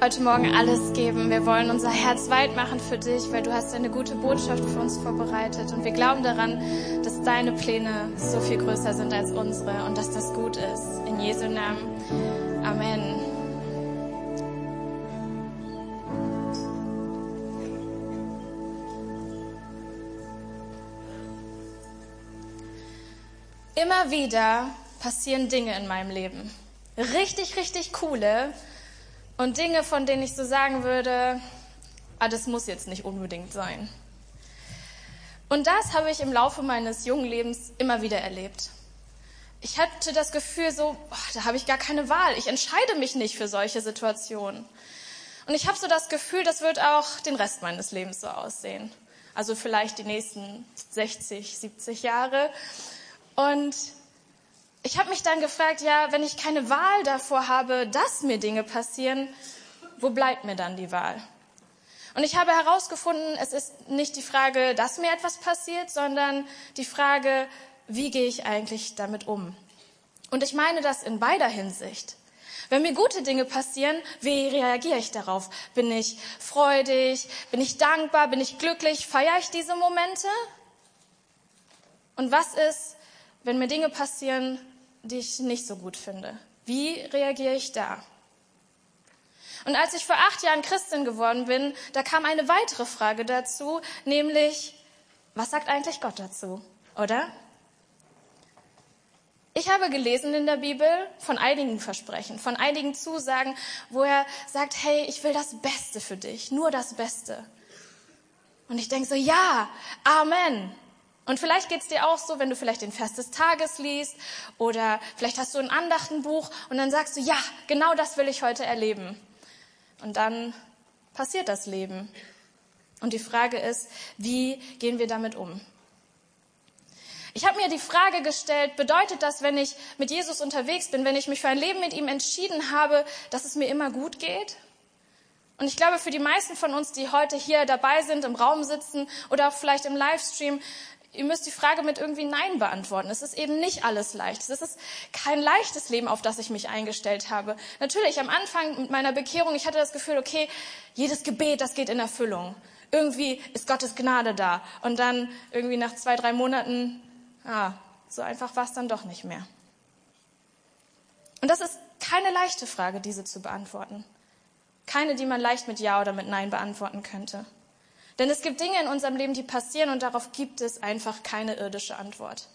heute Morgen alles geben. Wir wollen unser Herz weit machen für dich, weil du hast eine gute Botschaft für uns vorbereitet. Und wir glauben daran, dass deine Pläne so viel größer sind als unsere und dass das gut ist. In Jesu Namen. Amen. Immer wieder passieren Dinge in meinem Leben. Richtig, richtig coole und Dinge, von denen ich so sagen würde, ah, das muss jetzt nicht unbedingt sein. Und das habe ich im Laufe meines jungen Lebens immer wieder erlebt. Ich hatte das Gefühl so, oh, da habe ich gar keine Wahl. Ich entscheide mich nicht für solche Situationen. Und ich habe so das Gefühl, das wird auch den Rest meines Lebens so aussehen. Also vielleicht die nächsten 60, 70 Jahre. Und ich habe mich dann gefragt, ja, wenn ich keine Wahl davor habe, dass mir Dinge passieren, wo bleibt mir dann die Wahl? Und ich habe herausgefunden, es ist nicht die Frage, dass mir etwas passiert, sondern die Frage, wie gehe ich eigentlich damit um? Und ich meine das in beider Hinsicht. Wenn mir gute Dinge passieren, wie reagiere ich darauf? Bin ich freudig? Bin ich dankbar? Bin ich glücklich? Feiere ich diese Momente? Und was ist, wenn mir Dinge passieren, die ich nicht so gut finde? Wie reagiere ich da? Und als ich vor acht Jahren Christin geworden bin, da kam eine weitere Frage dazu, nämlich, was sagt eigentlich Gott dazu? Oder? Ich habe gelesen in der Bibel von einigen Versprechen, von einigen Zusagen, wo er sagt, hey, ich will das Beste für dich, nur das Beste. Und ich denke so, ja, Amen. Und vielleicht geht's dir auch so, wenn du vielleicht den Vers des Tages liest oder vielleicht hast du ein Andachtenbuch und dann sagst du, ja, genau das will ich heute erleben. Und dann passiert das Leben. Und die Frage ist, wie gehen wir damit um? Ich habe mir die Frage gestellt, bedeutet das, wenn ich mit Jesus unterwegs bin, wenn ich mich für ein Leben mit ihm entschieden habe, dass es mir immer gut geht? Und ich glaube, für die meisten von uns, die heute hier dabei sind, im Raum sitzen oder auch vielleicht im Livestream, ihr müsst die Frage mit irgendwie Nein beantworten. Es ist eben nicht alles leicht. Es ist kein leichtes Leben, auf das ich mich eingestellt habe. Natürlich, am Anfang mit meiner Bekehrung, ich hatte das Gefühl, okay, jedes Gebet, das geht in Erfüllung. Irgendwie ist Gottes Gnade da. Und dann irgendwie nach zwei, drei Monaten, ah, so einfach war es dann doch nicht mehr. Und das ist keine leichte Frage, diese zu beantworten. Keine, die man leicht mit Ja oder mit Nein beantworten könnte. Denn es gibt Dinge in unserem Leben, die passieren und darauf gibt es einfach keine irdische Antwort.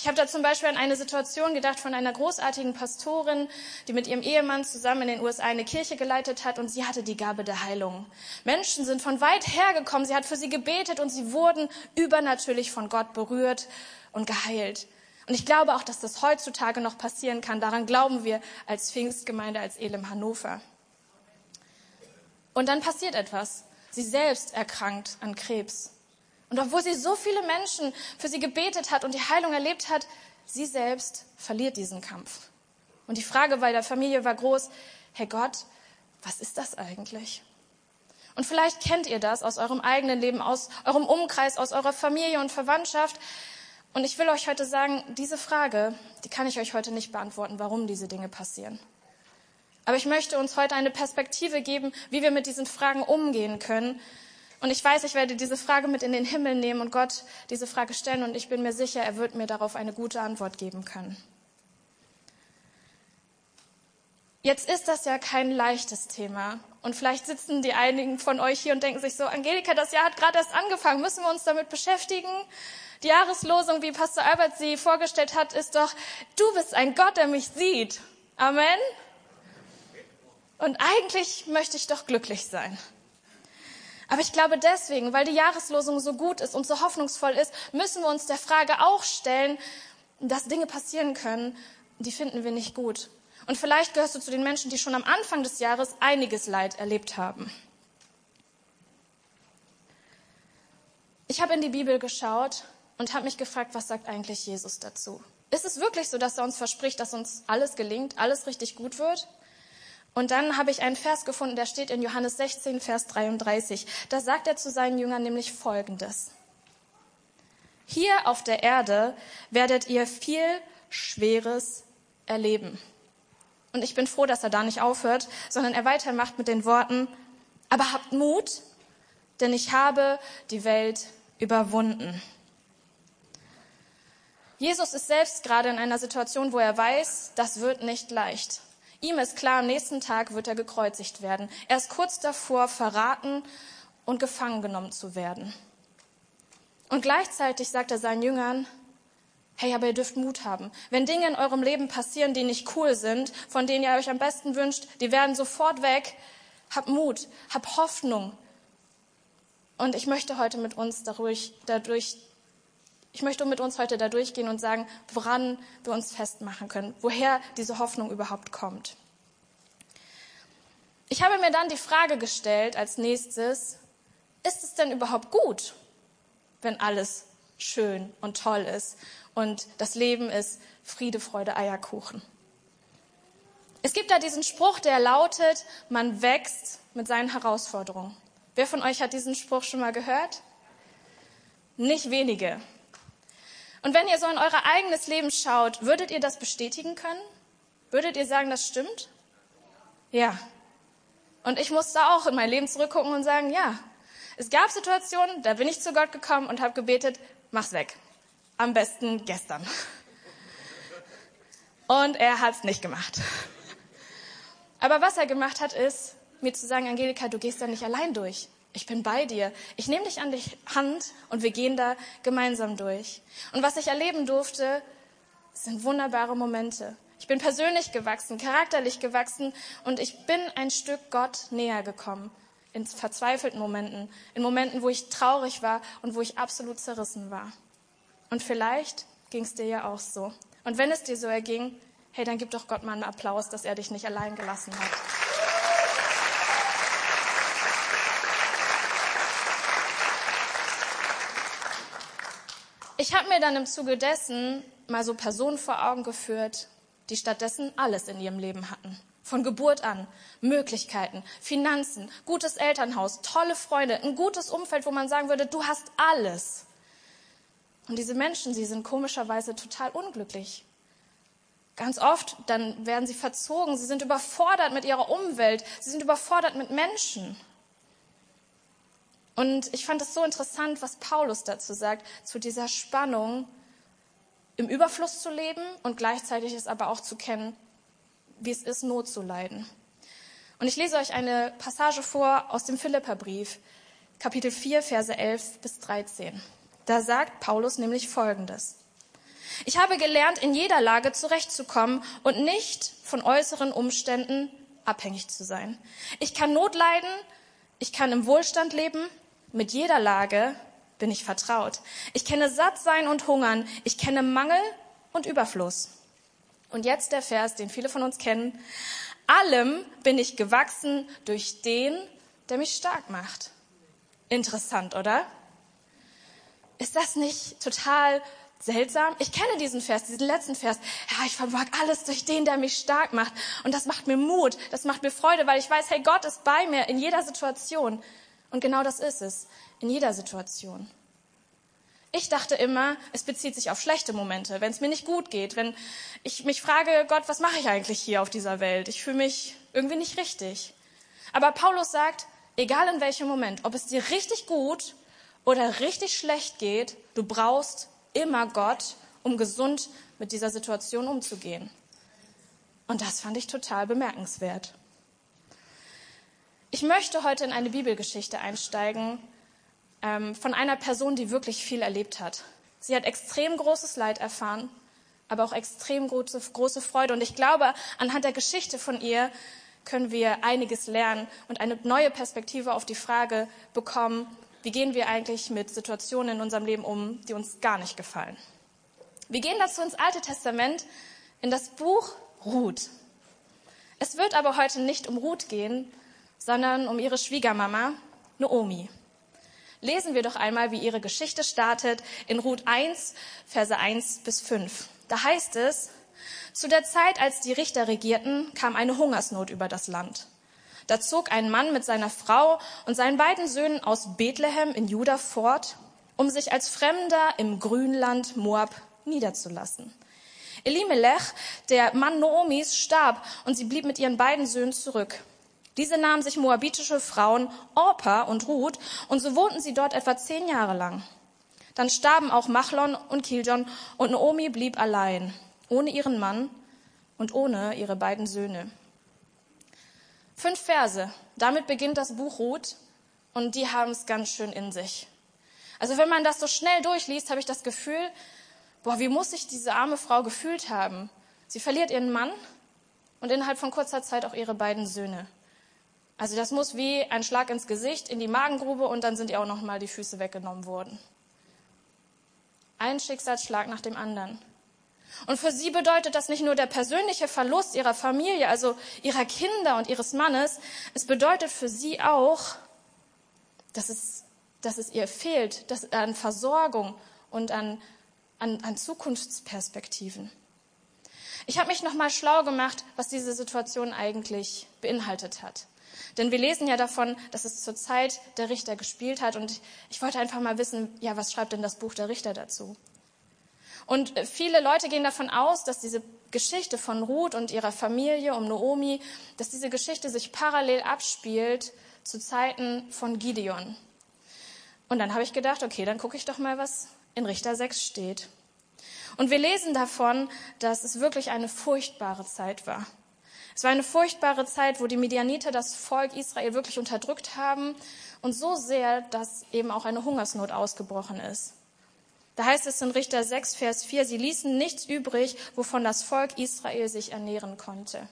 Ich habe da zum Beispiel an eine Situation gedacht von einer großartigen Pastorin, die mit ihrem Ehemann zusammen in den USA eine Kirche geleitet hat und sie hatte die Gabe der Heilung. Menschen sind von weit her gekommen, sie hat für sie gebetet und sie wurden übernatürlich von Gott berührt und geheilt. Und ich glaube auch, dass das heutzutage noch passieren kann. Daran glauben wir als Pfingstgemeinde, als Elim Hannover. Und dann passiert etwas. Sie selbst erkrankt an Krebs. Und obwohl sie so viele Menschen für sie gebetet hat und die Heilung erlebt hat, sie selbst verliert diesen Kampf. Und die Frage bei der Familie war groß, Herr Gott, was ist das eigentlich? Und vielleicht kennt ihr das aus eurem eigenen Leben, aus eurem Umkreis, aus eurer Familie und Verwandtschaft. Und ich will euch heute sagen, diese Frage, die kann ich euch heute nicht beantworten, warum diese Dinge passieren. Aber ich möchte uns heute eine Perspektive geben, wie wir mit diesen Fragen umgehen können. Und ich weiß, ich werde diese Frage mit in den Himmel nehmen und Gott diese Frage stellen und ich bin mir sicher, er wird mir darauf eine gute Antwort geben können. Jetzt ist das ja kein leichtes Thema. Und vielleicht sitzen die einigen von euch hier und denken sich so, Angelika, das Jahr hat gerade erst angefangen, müssen wir uns damit beschäftigen? Die Jahreslosung, wie Pastor Albert sie vorgestellt hat, ist doch, du bist ein Gott, der mich sieht. Amen. Und eigentlich möchte ich doch glücklich sein. Aber ich glaube deswegen, weil die Jahreslosung so gut ist und so hoffnungsvoll ist, müssen wir uns der Frage auch stellen, dass Dinge passieren können, die finden wir nicht gut. Und vielleicht gehörst du zu den Menschen, die schon am Anfang des Jahres einiges Leid erlebt haben. Ich habe in die Bibel geschaut und habe mich gefragt, was sagt eigentlich Jesus dazu? Ist es wirklich so, dass er uns verspricht, dass uns alles gelingt, alles richtig gut wird? Und dann habe ich einen Vers gefunden, der steht in Johannes 16, Vers 33. Da sagt er zu seinen Jüngern nämlich Folgendes. Hier auf der Erde werdet ihr viel Schweres erleben. Und ich bin froh, dass er da nicht aufhört, sondern er weitermacht mit den Worten, aber habt Mut, denn ich habe die Welt überwunden. Jesus ist selbst gerade in einer Situation, wo er weiß, das wird nicht leicht. Ihm ist klar, am nächsten Tag wird er gekreuzigt werden. Er ist kurz davor, verraten und gefangen genommen zu werden. Und gleichzeitig sagt er seinen Jüngern, hey, aber ihr dürft Mut haben. Wenn Dinge in eurem Leben passieren, die nicht cool sind, von denen ihr euch am besten wünscht, die werden sofort weg. Habt Mut, habt Hoffnung. Und ich möchte heute mit uns dadurch, dadurch ich möchte mit uns heute da durchgehen und sagen, woran wir uns festmachen können, woher diese Hoffnung überhaupt kommt. Ich habe mir dann die Frage gestellt als nächstes, ist es denn überhaupt gut, wenn alles schön und toll ist und das Leben ist Friede, Freude, Eierkuchen? Es gibt da diesen Spruch, der lautet, man wächst mit seinen Herausforderungen. Wer von euch hat diesen Spruch schon mal gehört? Nicht wenige. Und wenn ihr so in euer eigenes Leben schaut, würdet ihr das bestätigen können? Würdet ihr sagen, das stimmt? Ja. Und ich musste auch in mein Leben zurückgucken und sagen, ja. Es gab Situationen, da bin ich zu Gott gekommen und habe gebetet, mach's weg. Am besten gestern. Und er hat's nicht gemacht. Aber was er gemacht hat, ist, mir zu sagen, Angelika, du gehst da nicht allein durch ich bin bei dir. Ich nehme dich an die Hand und wir gehen da gemeinsam durch. Und was ich erleben durfte, sind wunderbare Momente. Ich bin persönlich gewachsen, charakterlich gewachsen und ich bin ein Stück Gott näher gekommen. In verzweifelten Momenten, in Momenten, wo ich traurig war und wo ich absolut zerrissen war. Und vielleicht ging es dir ja auch so. Und wenn es dir so erging, hey, dann gib doch Gott mal einen Applaus, dass er dich nicht allein gelassen hat. Ich habe mir dann im Zuge dessen mal so Personen vor Augen geführt, die stattdessen alles in ihrem Leben hatten. Von Geburt an. Möglichkeiten, Finanzen, gutes Elternhaus, tolle Freunde, ein gutes Umfeld, wo man sagen würde, du hast alles. Und diese Menschen, sie sind komischerweise total unglücklich. Ganz oft, dann werden sie verzogen, sie sind überfordert mit ihrer Umwelt, sie sind überfordert mit Menschen. Und ich fand es so interessant, was Paulus dazu sagt, zu dieser Spannung, im Überfluss zu leben und gleichzeitig es aber auch zu kennen, wie es ist, Not zu leiden. Und ich lese euch eine Passage vor aus dem Philipperbrief, Kapitel 4, Verse 11 bis 13. Da sagt Paulus nämlich Folgendes. Ich habe gelernt, in jeder Lage zurechtzukommen und nicht von äußeren Umständen abhängig zu sein. Ich kann Not leiden, ich kann im Wohlstand leben, mit jeder Lage bin ich vertraut. Ich kenne Sattsein und Hungern. Ich kenne Mangel und Überfluss. Und jetzt der Vers, den viele von uns kennen. Allem bin ich gewachsen durch den, der mich stark macht. Interessant, oder? Ist das nicht total seltsam? Ich kenne diesen Vers, diesen letzten Vers. Ja, ich vermag alles durch den, der mich stark macht. Und das macht mir Mut, das macht mir Freude, weil ich weiß, hey, Gott ist bei mir in jeder Situation. Und genau das ist es, in jeder Situation. Ich dachte immer, es bezieht sich auf schlechte Momente, wenn es mir nicht gut geht, wenn ich mich frage, Gott, was mache ich eigentlich hier auf dieser Welt? Ich fühle mich irgendwie nicht richtig. Aber Paulus sagt, egal in welchem Moment, ob es dir richtig gut oder richtig schlecht geht, du brauchst immer Gott, um gesund mit dieser Situation umzugehen. Und das fand ich total bemerkenswert. Ich möchte heute in eine Bibelgeschichte einsteigen ähm, von einer Person, die wirklich viel erlebt hat. Sie hat extrem großes Leid erfahren, aber auch extrem große, große Freude. Und ich glaube, anhand der Geschichte von ihr können wir einiges lernen und eine neue Perspektive auf die Frage bekommen, wie gehen wir eigentlich mit Situationen in unserem Leben um, die uns gar nicht gefallen. Wir gehen dazu ins Alte Testament, in das Buch Ruth. Es wird aber heute nicht um Ruth gehen, sondern um ihre Schwiegermama, Naomi. Lesen wir doch einmal, wie ihre Geschichte startet in Ruth 1, Verse 1 bis 5. Da heißt es, zu der Zeit, als die Richter regierten, kam eine Hungersnot über das Land. Da zog ein Mann mit seiner Frau und seinen beiden Söhnen aus Bethlehem in Juda fort, um sich als Fremder im Grünland Moab niederzulassen. Elimelech, der Mann Noomis, starb und sie blieb mit ihren beiden Söhnen zurück. Diese nahmen sich moabitische Frauen Orpa und Ruth und so wohnten sie dort etwa zehn Jahre lang. Dann starben auch Machlon und Kiljon und Naomi blieb allein, ohne ihren Mann und ohne ihre beiden Söhne. Fünf Verse, damit beginnt das Buch Ruth und die haben es ganz schön in sich. Also wenn man das so schnell durchliest, habe ich das Gefühl, boah, wie muss sich diese arme Frau gefühlt haben? Sie verliert ihren Mann und innerhalb von kurzer Zeit auch ihre beiden Söhne. Also das muss wie ein Schlag ins Gesicht, in die Magengrube und dann sind ihr auch noch mal die Füße weggenommen worden. Ein Schicksalsschlag nach dem anderen. Und für sie bedeutet das nicht nur der persönliche Verlust ihrer Familie, also ihrer Kinder und ihres Mannes, es bedeutet für sie auch, dass es, dass es ihr fehlt dass, an Versorgung und an, an, an Zukunftsperspektiven. Ich habe mich nochmal schlau gemacht, was diese Situation eigentlich beinhaltet hat. Denn wir lesen ja davon, dass es zur Zeit der Richter gespielt hat. Und ich wollte einfach mal wissen, ja, was schreibt denn das Buch der Richter dazu? Und viele Leute gehen davon aus, dass diese Geschichte von Ruth und ihrer Familie um Naomi, dass diese Geschichte sich parallel abspielt zu Zeiten von Gideon. Und dann habe ich gedacht, okay, dann gucke ich doch mal, was in Richter 6 steht. Und wir lesen davon, dass es wirklich eine furchtbare Zeit war. Es war eine furchtbare Zeit, wo die Medianiter das Volk Israel wirklich unterdrückt haben und so sehr, dass eben auch eine Hungersnot ausgebrochen ist. Da heißt es in Richter 6, Vers 4, sie ließen nichts übrig, wovon das Volk Israel sich ernähren konnte.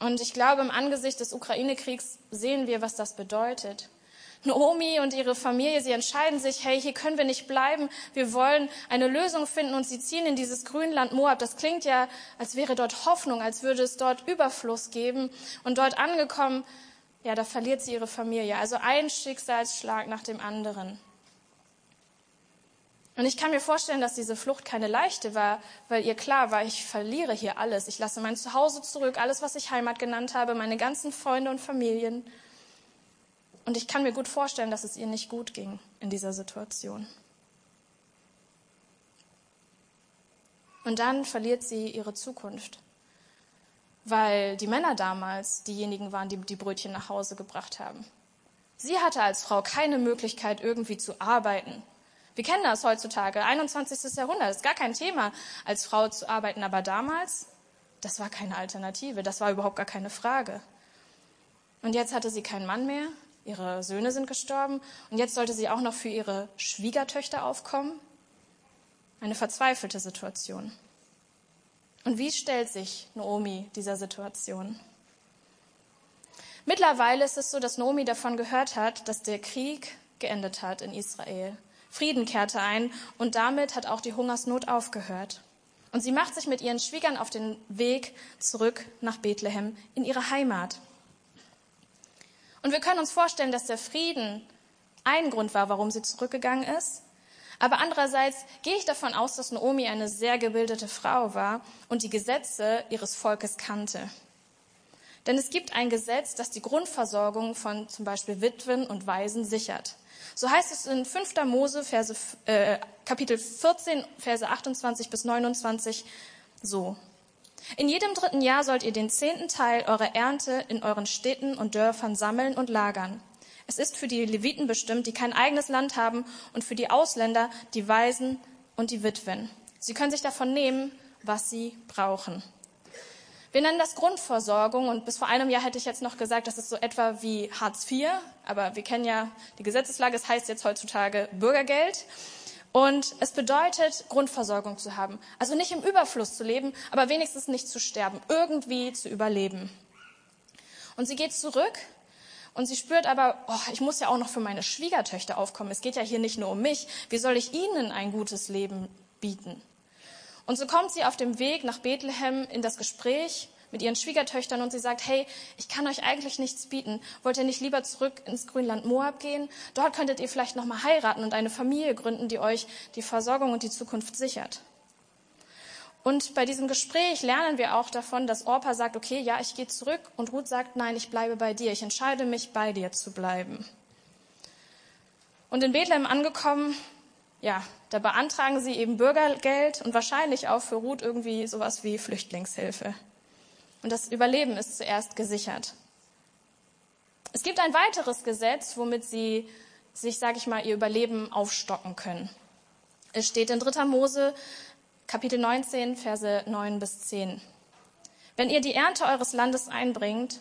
Und ich glaube, im Angesicht des Ukraine-Kriegs sehen wir, was das bedeutet. Naomi und ihre Familie, sie entscheiden sich, hey, hier können wir nicht bleiben, wir wollen eine Lösung finden und sie ziehen in dieses Grünland Moab. Das klingt ja, als wäre dort Hoffnung, als würde es dort Überfluss geben. Und dort angekommen, ja, da verliert sie ihre Familie. Also ein Schicksalsschlag nach dem anderen. Und ich kann mir vorstellen, dass diese Flucht keine leichte war, weil ihr klar war, ich verliere hier alles. Ich lasse mein Zuhause zurück, alles, was ich Heimat genannt habe, meine ganzen Freunde und Familien. Und ich kann mir gut vorstellen, dass es ihr nicht gut ging in dieser Situation. Und dann verliert sie ihre Zukunft, weil die Männer damals diejenigen waren, die die Brötchen nach Hause gebracht haben. Sie hatte als Frau keine Möglichkeit, irgendwie zu arbeiten. Wir kennen das heutzutage, 21. Jahrhundert, ist gar kein Thema, als Frau zu arbeiten. Aber damals, das war keine Alternative, das war überhaupt gar keine Frage. Und jetzt hatte sie keinen Mann mehr, Ihre Söhne sind gestorben und jetzt sollte sie auch noch für ihre Schwiegertöchter aufkommen. Eine verzweifelte Situation. Und wie stellt sich Naomi dieser Situation? Mittlerweile ist es so, dass Naomi davon gehört hat, dass der Krieg geendet hat in Israel. Frieden kehrte ein und damit hat auch die Hungersnot aufgehört. Und sie macht sich mit ihren Schwiegern auf den Weg zurück nach Bethlehem in ihre Heimat. Und wir können uns vorstellen, dass der Frieden ein Grund war, warum sie zurückgegangen ist. Aber andererseits gehe ich davon aus, dass Naomi eine sehr gebildete Frau war und die Gesetze ihres Volkes kannte. Denn es gibt ein Gesetz, das die Grundversorgung von zum Beispiel Witwen und Waisen sichert. So heißt es in 5. Mose, Verse, äh, Kapitel 14, Verse 28 bis 29 so. In jedem dritten Jahr sollt ihr den zehnten Teil eurer Ernte in euren Städten und Dörfern sammeln und lagern. Es ist für die Leviten bestimmt, die kein eigenes Land haben, und für die Ausländer, die Waisen und die Witwen. Sie können sich davon nehmen, was sie brauchen. Wir nennen das Grundversorgung und bis vor einem Jahr hätte ich jetzt noch gesagt, das ist so etwa wie Hartz IV, aber wir kennen ja die Gesetzeslage, es heißt jetzt heutzutage Bürgergeld. Und es bedeutet, Grundversorgung zu haben. Also nicht im Überfluss zu leben, aber wenigstens nicht zu sterben, irgendwie zu überleben. Und sie geht zurück und sie spürt aber, oh, ich muss ja auch noch für meine Schwiegertöchter aufkommen. Es geht ja hier nicht nur um mich. Wie soll ich ihnen ein gutes Leben bieten? Und so kommt sie auf dem Weg nach Bethlehem in das Gespräch mit ihren Schwiegertöchtern und sie sagt, hey, ich kann euch eigentlich nichts bieten. Wollt ihr nicht lieber zurück ins Grünland Moab gehen? Dort könntet ihr vielleicht noch mal heiraten und eine Familie gründen, die euch die Versorgung und die Zukunft sichert. Und bei diesem Gespräch lernen wir auch davon, dass Orpa sagt, okay, ja, ich gehe zurück und Ruth sagt, nein, ich bleibe bei dir. Ich entscheide mich, bei dir zu bleiben. Und in Bethlehem angekommen, ja, da beantragen sie eben Bürgergeld und wahrscheinlich auch für Ruth irgendwie sowas wie Flüchtlingshilfe. Und das Überleben ist zuerst gesichert. Es gibt ein weiteres Gesetz, womit sie sich, sage ich mal, ihr Überleben aufstocken können. Es steht in 3. Mose Kapitel 19, Verse 9 bis 10. Wenn ihr die Ernte eures Landes einbringt,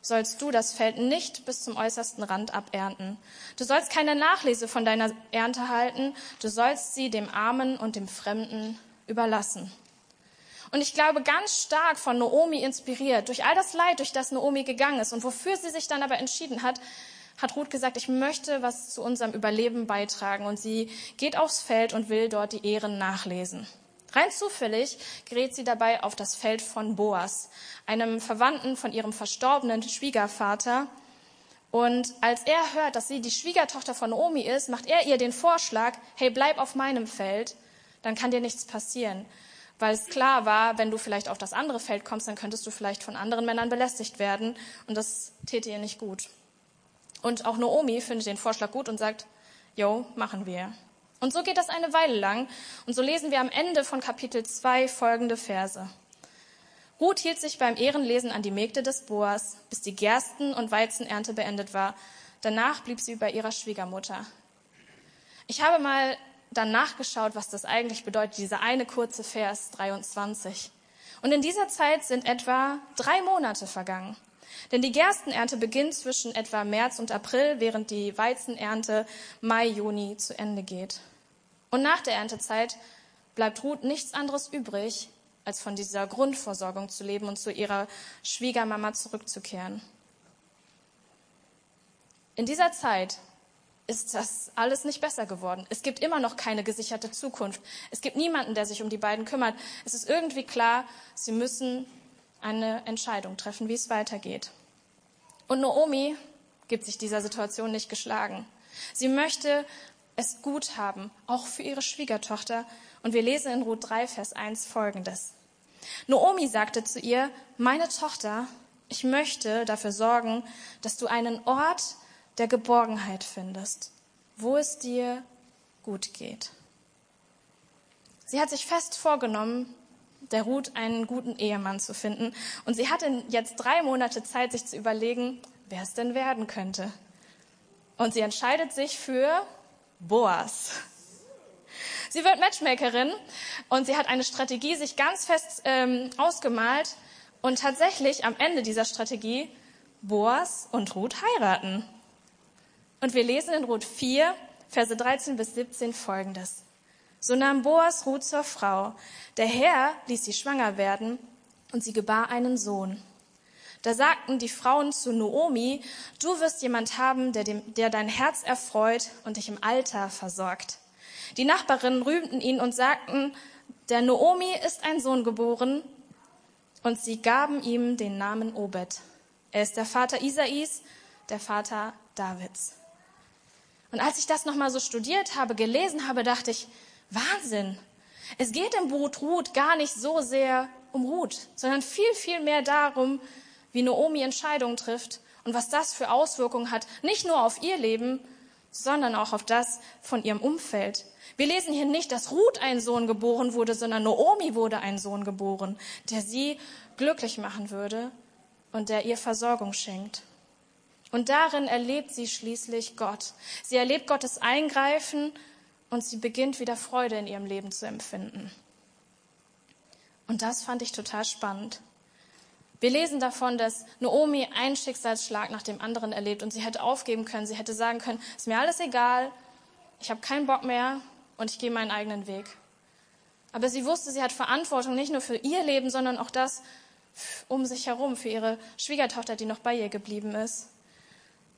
sollst du das Feld nicht bis zum äußersten Rand abernten. Du sollst keine Nachlese von deiner Ernte halten, du sollst sie dem Armen und dem Fremden überlassen. Und ich glaube ganz stark von Naomi inspiriert, durch all das Leid, durch das Naomi gegangen ist und wofür sie sich dann aber entschieden hat, hat Ruth gesagt, ich möchte was zu unserem Überleben beitragen. Und sie geht aufs Feld und will dort die Ehren nachlesen. Rein zufällig gerät sie dabei auf das Feld von Boas, einem Verwandten von ihrem verstorbenen Schwiegervater. Und als er hört, dass sie die Schwiegertochter von Naomi ist, macht er ihr den Vorschlag, hey, bleib auf meinem Feld, dann kann dir nichts passieren. Weil es klar war, wenn du vielleicht auf das andere Feld kommst, dann könntest du vielleicht von anderen Männern belästigt werden. Und das täte ihr nicht gut. Und auch Naomi findet den Vorschlag gut und sagt, jo, machen wir. Und so geht das eine Weile lang. Und so lesen wir am Ende von Kapitel 2 folgende Verse. Ruth hielt sich beim Ehrenlesen an die Mägde des Boas, bis die Gersten- und Weizenernte beendet war. Danach blieb sie bei ihrer Schwiegermutter. Ich habe mal dann nachgeschaut, was das eigentlich bedeutet, dieser eine kurze Vers 23. Und in dieser Zeit sind etwa drei Monate vergangen. Denn die Gerstenernte beginnt zwischen etwa März und April, während die Weizenernte Mai, Juni zu Ende geht. Und nach der Erntezeit bleibt Ruth nichts anderes übrig, als von dieser Grundversorgung zu leben und zu ihrer Schwiegermama zurückzukehren. In dieser Zeit ist das alles nicht besser geworden. Es gibt immer noch keine gesicherte Zukunft. Es gibt niemanden, der sich um die beiden kümmert. Es ist irgendwie klar, sie müssen eine Entscheidung treffen, wie es weitergeht. Und Naomi gibt sich dieser Situation nicht geschlagen. Sie möchte es gut haben, auch für ihre Schwiegertochter. Und wir lesen in Ruth 3, Vers 1 folgendes. Naomi sagte zu ihr, meine Tochter, ich möchte dafür sorgen, dass du einen Ort der Geborgenheit findest, wo es dir gut geht. Sie hat sich fest vorgenommen, der Ruth einen guten Ehemann zu finden. Und sie hatte jetzt drei Monate Zeit, sich zu überlegen, wer es denn werden könnte. Und sie entscheidet sich für Boas. Sie wird Matchmakerin und sie hat eine Strategie sich ganz fest ähm, ausgemalt und tatsächlich am Ende dieser Strategie Boas und Ruth heiraten. Und wir lesen in Ruth 4, Verse 13 bis 17 folgendes. So nahm Boas Ruth zur Frau. Der Herr ließ sie schwanger werden und sie gebar einen Sohn. Da sagten die Frauen zu Noomi, du wirst jemand haben, der, dem, der dein Herz erfreut und dich im Alter versorgt. Die Nachbarinnen rühmten ihn und sagten, der Noomi ist ein Sohn geboren, und sie gaben ihm den Namen Obed. Er ist der Vater Isais, der Vater Davids. Und als ich das nochmal so studiert habe, gelesen habe, dachte ich, Wahnsinn. Es geht im Buch Ruth gar nicht so sehr um Ruth, sondern viel, viel mehr darum, wie Naomi Entscheidungen trifft und was das für Auswirkungen hat, nicht nur auf ihr Leben, sondern auch auf das von ihrem Umfeld. Wir lesen hier nicht, dass Ruth ein Sohn geboren wurde, sondern Naomi wurde ein Sohn geboren, der sie glücklich machen würde und der ihr Versorgung schenkt. Und darin erlebt sie schließlich Gott. Sie erlebt Gottes Eingreifen und sie beginnt wieder Freude in ihrem Leben zu empfinden. Und das fand ich total spannend. Wir lesen davon, dass Naomi einen Schicksalsschlag nach dem anderen erlebt und sie hätte aufgeben können. Sie hätte sagen können, ist mir alles egal, ich habe keinen Bock mehr und ich gehe meinen eigenen Weg. Aber sie wusste, sie hat Verantwortung nicht nur für ihr Leben, sondern auch das um sich herum, für ihre Schwiegertochter, die noch bei ihr geblieben ist.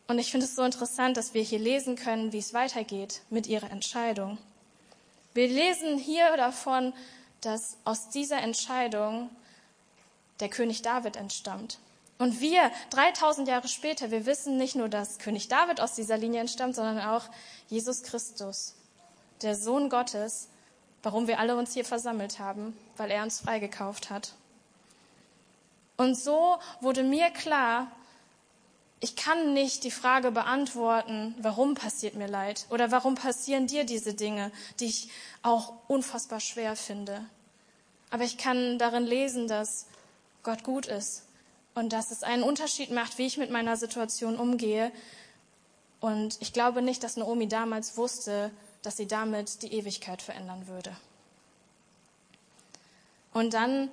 Und ich finde es so interessant, dass wir hier lesen können, wie es weitergeht mit ihrer Entscheidung. Wir lesen hier davon, dass aus dieser Entscheidung der König David entstammt. Und wir, 3000 Jahre später, wir wissen nicht nur, dass König David aus dieser Linie entstammt, sondern auch Jesus Christus, der Sohn Gottes, warum wir alle uns hier versammelt haben, weil er uns freigekauft hat. Und so wurde mir klar, ich kann nicht die Frage beantworten, warum passiert mir Leid oder warum passieren dir diese Dinge, die ich auch unfassbar schwer finde. Aber ich kann darin lesen, dass Gott gut ist und dass es einen Unterschied macht, wie ich mit meiner Situation umgehe. Und ich glaube nicht, dass Naomi damals wusste, dass sie damit die Ewigkeit verändern würde. Und dann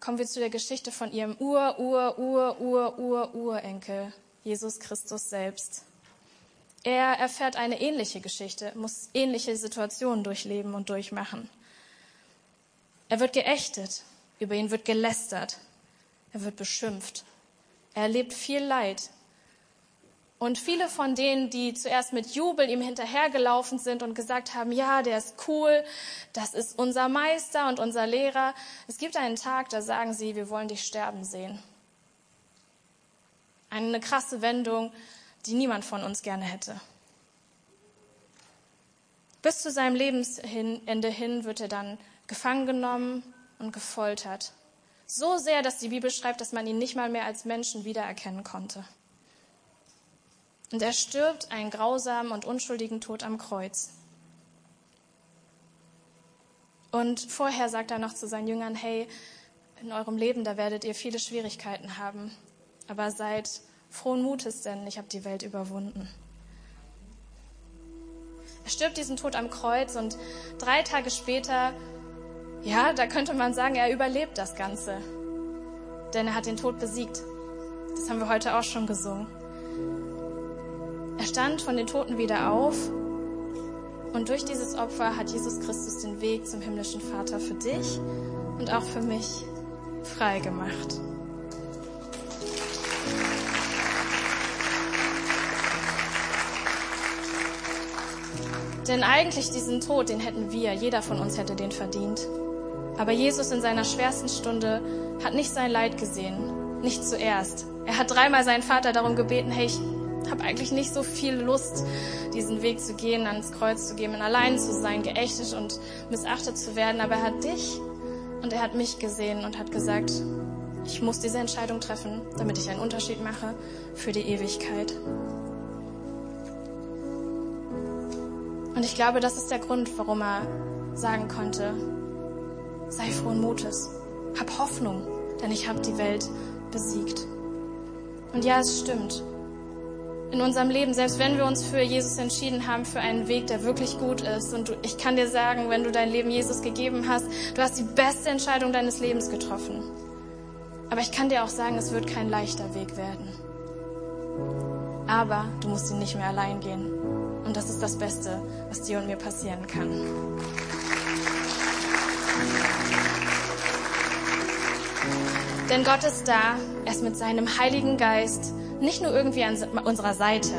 kommen wir zu der Geschichte von ihrem Ur, Ur, Ur, Ur, Ur, Urenkel, Jesus Christus selbst. Er erfährt eine ähnliche Geschichte, muss ähnliche Situationen durchleben und durchmachen. Er wird geächtet, über ihn wird gelästert, er wird beschimpft, er erlebt viel Leid, und viele von denen, die zuerst mit Jubel ihm hinterhergelaufen sind und gesagt haben, ja, der ist cool, das ist unser Meister und unser Lehrer, es gibt einen Tag, da sagen sie, wir wollen dich sterben sehen. Eine krasse Wendung, die niemand von uns gerne hätte. Bis zu seinem Lebensende hin wird er dann gefangen genommen und gefoltert. So sehr, dass die Bibel schreibt, dass man ihn nicht mal mehr als Menschen wiedererkennen konnte. Und er stirbt einen grausamen und unschuldigen Tod am Kreuz. Und vorher sagt er noch zu seinen Jüngern, hey, in eurem Leben, da werdet ihr viele Schwierigkeiten haben. Aber seid frohen Mutes, denn ich habe die Welt überwunden. Er stirbt diesen Tod am Kreuz und drei Tage später, ja, da könnte man sagen, er überlebt das Ganze. Denn er hat den Tod besiegt. Das haben wir heute auch schon gesungen. Er stand von den Toten wieder auf und durch dieses Opfer hat Jesus Christus den Weg zum himmlischen Vater für dich und auch für mich frei gemacht. Denn eigentlich diesen Tod, den hätten wir, jeder von uns hätte den verdient. Aber Jesus in seiner schwersten Stunde hat nicht sein Leid gesehen, nicht zuerst. Er hat dreimal seinen Vater darum gebeten, hey, ich habe eigentlich nicht so viel Lust, diesen Weg zu gehen, ans Kreuz zu gehen, allein zu sein, geächtet und missachtet zu werden. Aber er hat dich und er hat mich gesehen und hat gesagt, ich muss diese Entscheidung treffen, damit ich einen Unterschied mache für die Ewigkeit. Und ich glaube, das ist der Grund, warum er sagen konnte, sei frohen Mutes, hab Hoffnung, denn ich habe die Welt besiegt. Und ja, es stimmt in unserem Leben, selbst wenn wir uns für Jesus entschieden haben, für einen Weg, der wirklich gut ist. Und du, ich kann dir sagen, wenn du dein Leben Jesus gegeben hast, du hast die beste Entscheidung deines Lebens getroffen. Aber ich kann dir auch sagen, es wird kein leichter Weg werden. Aber du musst ihn nicht mehr allein gehen. Und das ist das Beste, was dir und mir passieren kann. Denn Gott ist da, er ist mit seinem Heiligen Geist nicht nur irgendwie an unserer Seite,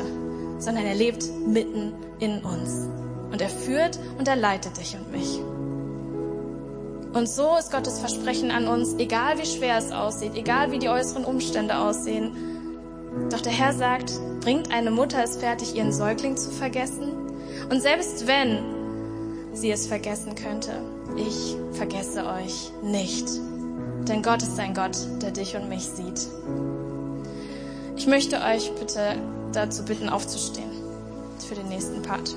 sondern er lebt mitten in uns. Und er führt und er leitet dich und mich. Und so ist Gottes Versprechen an uns, egal wie schwer es aussieht, egal wie die äußeren Umstände aussehen. Doch der Herr sagt, bringt eine Mutter es fertig, ihren Säugling zu vergessen? Und selbst wenn sie es vergessen könnte, ich vergesse euch nicht. Denn Gott ist ein Gott, der dich und mich sieht. Ich möchte euch bitte dazu bitten, aufzustehen für den nächsten Part.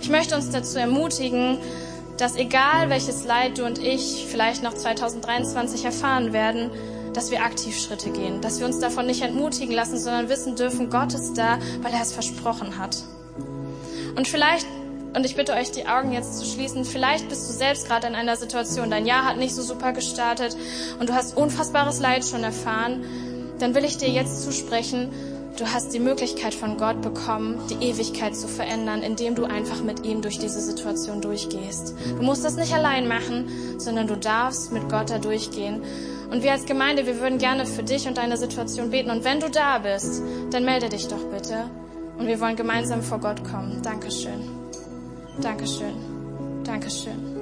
Ich möchte uns dazu ermutigen, dass egal welches Leid du und ich vielleicht noch 2023 erfahren werden, dass wir aktiv Schritte gehen, dass wir uns davon nicht entmutigen lassen, sondern wissen dürfen, Gott ist da, weil er es versprochen hat. Und vielleicht, und ich bitte euch, die Augen jetzt zu schließen, vielleicht bist du selbst gerade in einer Situation, dein Jahr hat nicht so super gestartet und du hast unfassbares Leid schon erfahren dann will ich dir jetzt zusprechen, du hast die Möglichkeit von Gott bekommen, die Ewigkeit zu verändern, indem du einfach mit ihm durch diese Situation durchgehst. Du musst das nicht allein machen, sondern du darfst mit Gott da durchgehen. Und wir als Gemeinde, wir würden gerne für dich und deine Situation beten. Und wenn du da bist, dann melde dich doch bitte. Und wir wollen gemeinsam vor Gott kommen. Dankeschön. Dankeschön. Dankeschön.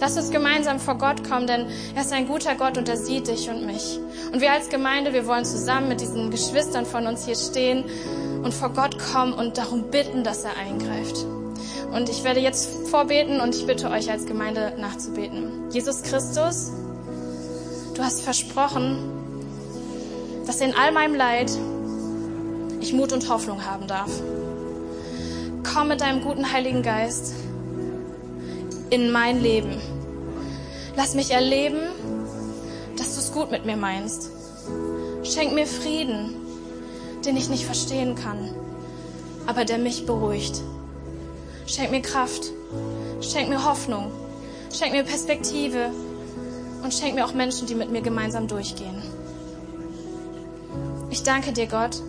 Lass uns gemeinsam vor Gott kommen, denn er ist ein guter Gott und er sieht dich und mich. Und wir als Gemeinde, wir wollen zusammen mit diesen Geschwistern von uns hier stehen und vor Gott kommen und darum bitten, dass er eingreift. Und ich werde jetzt vorbeten und ich bitte euch als Gemeinde nachzubeten. Jesus Christus, du hast versprochen, dass in all meinem Leid ich Mut und Hoffnung haben darf. Komm mit deinem guten Heiligen Geist in mein Leben. Lass mich erleben, dass du es gut mit mir meinst. Schenk mir Frieden, den ich nicht verstehen kann, aber der mich beruhigt. Schenk mir Kraft, schenk mir Hoffnung, schenk mir Perspektive und schenk mir auch Menschen, die mit mir gemeinsam durchgehen. Ich danke dir, Gott,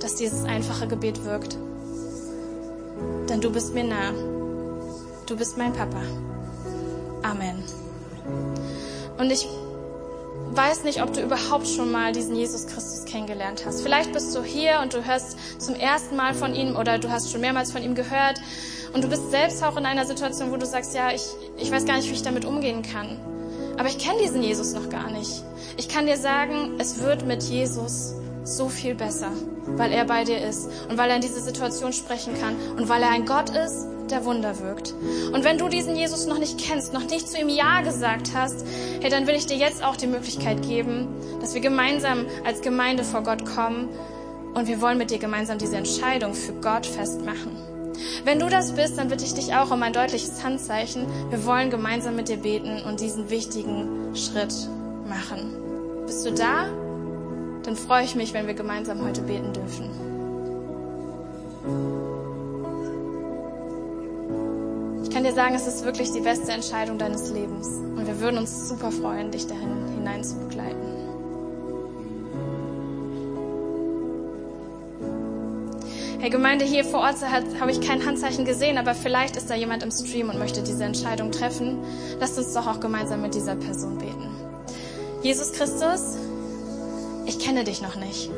dass dieses einfache Gebet wirkt. Denn du bist mir nah. Du bist mein Papa. Amen. Und ich weiß nicht, ob du überhaupt schon mal diesen Jesus Christus kennengelernt hast. Vielleicht bist du hier und du hörst zum ersten Mal von ihm oder du hast schon mehrmals von ihm gehört und du bist selbst auch in einer Situation, wo du sagst, ja, ich, ich weiß gar nicht, wie ich damit umgehen kann. Aber ich kenne diesen Jesus noch gar nicht. Ich kann dir sagen, es wird mit Jesus so viel besser, weil er bei dir ist und weil er in diese Situation sprechen kann und weil er ein Gott ist, der Wunder wirkt. Und wenn du diesen Jesus noch nicht kennst, noch nicht zu ihm Ja gesagt hast, hey, dann will ich dir jetzt auch die Möglichkeit geben, dass wir gemeinsam als Gemeinde vor Gott kommen und wir wollen mit dir gemeinsam diese Entscheidung für Gott festmachen. Wenn du das bist, dann bitte ich dich auch um ein deutliches Handzeichen. Wir wollen gemeinsam mit dir beten und diesen wichtigen Schritt machen. Bist du da? Dann freue ich mich, wenn wir gemeinsam heute beten dürfen. kann dir sagen, es ist wirklich die beste Entscheidung deines Lebens. Und wir würden uns super freuen, dich dahin hinein zu begleiten. Hey Gemeinde, hier vor Ort habe ich kein Handzeichen gesehen, aber vielleicht ist da jemand im Stream und möchte diese Entscheidung treffen. Lasst uns doch auch gemeinsam mit dieser Person beten. Jesus Christus, ich kenne dich noch nicht,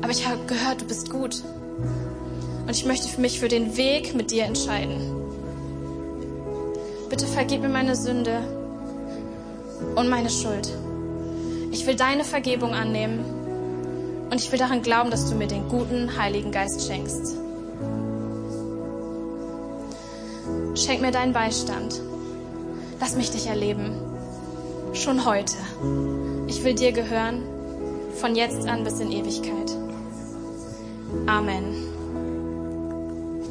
aber ich habe gehört, du bist gut. Und ich möchte mich für den Weg mit dir entscheiden. Bitte vergib mir meine Sünde und meine Schuld. Ich will deine Vergebung annehmen und ich will daran glauben, dass du mir den guten Heiligen Geist schenkst. Schenk mir deinen Beistand. Lass mich dich erleben. Schon heute. Ich will dir gehören, von jetzt an bis in Ewigkeit. Amen.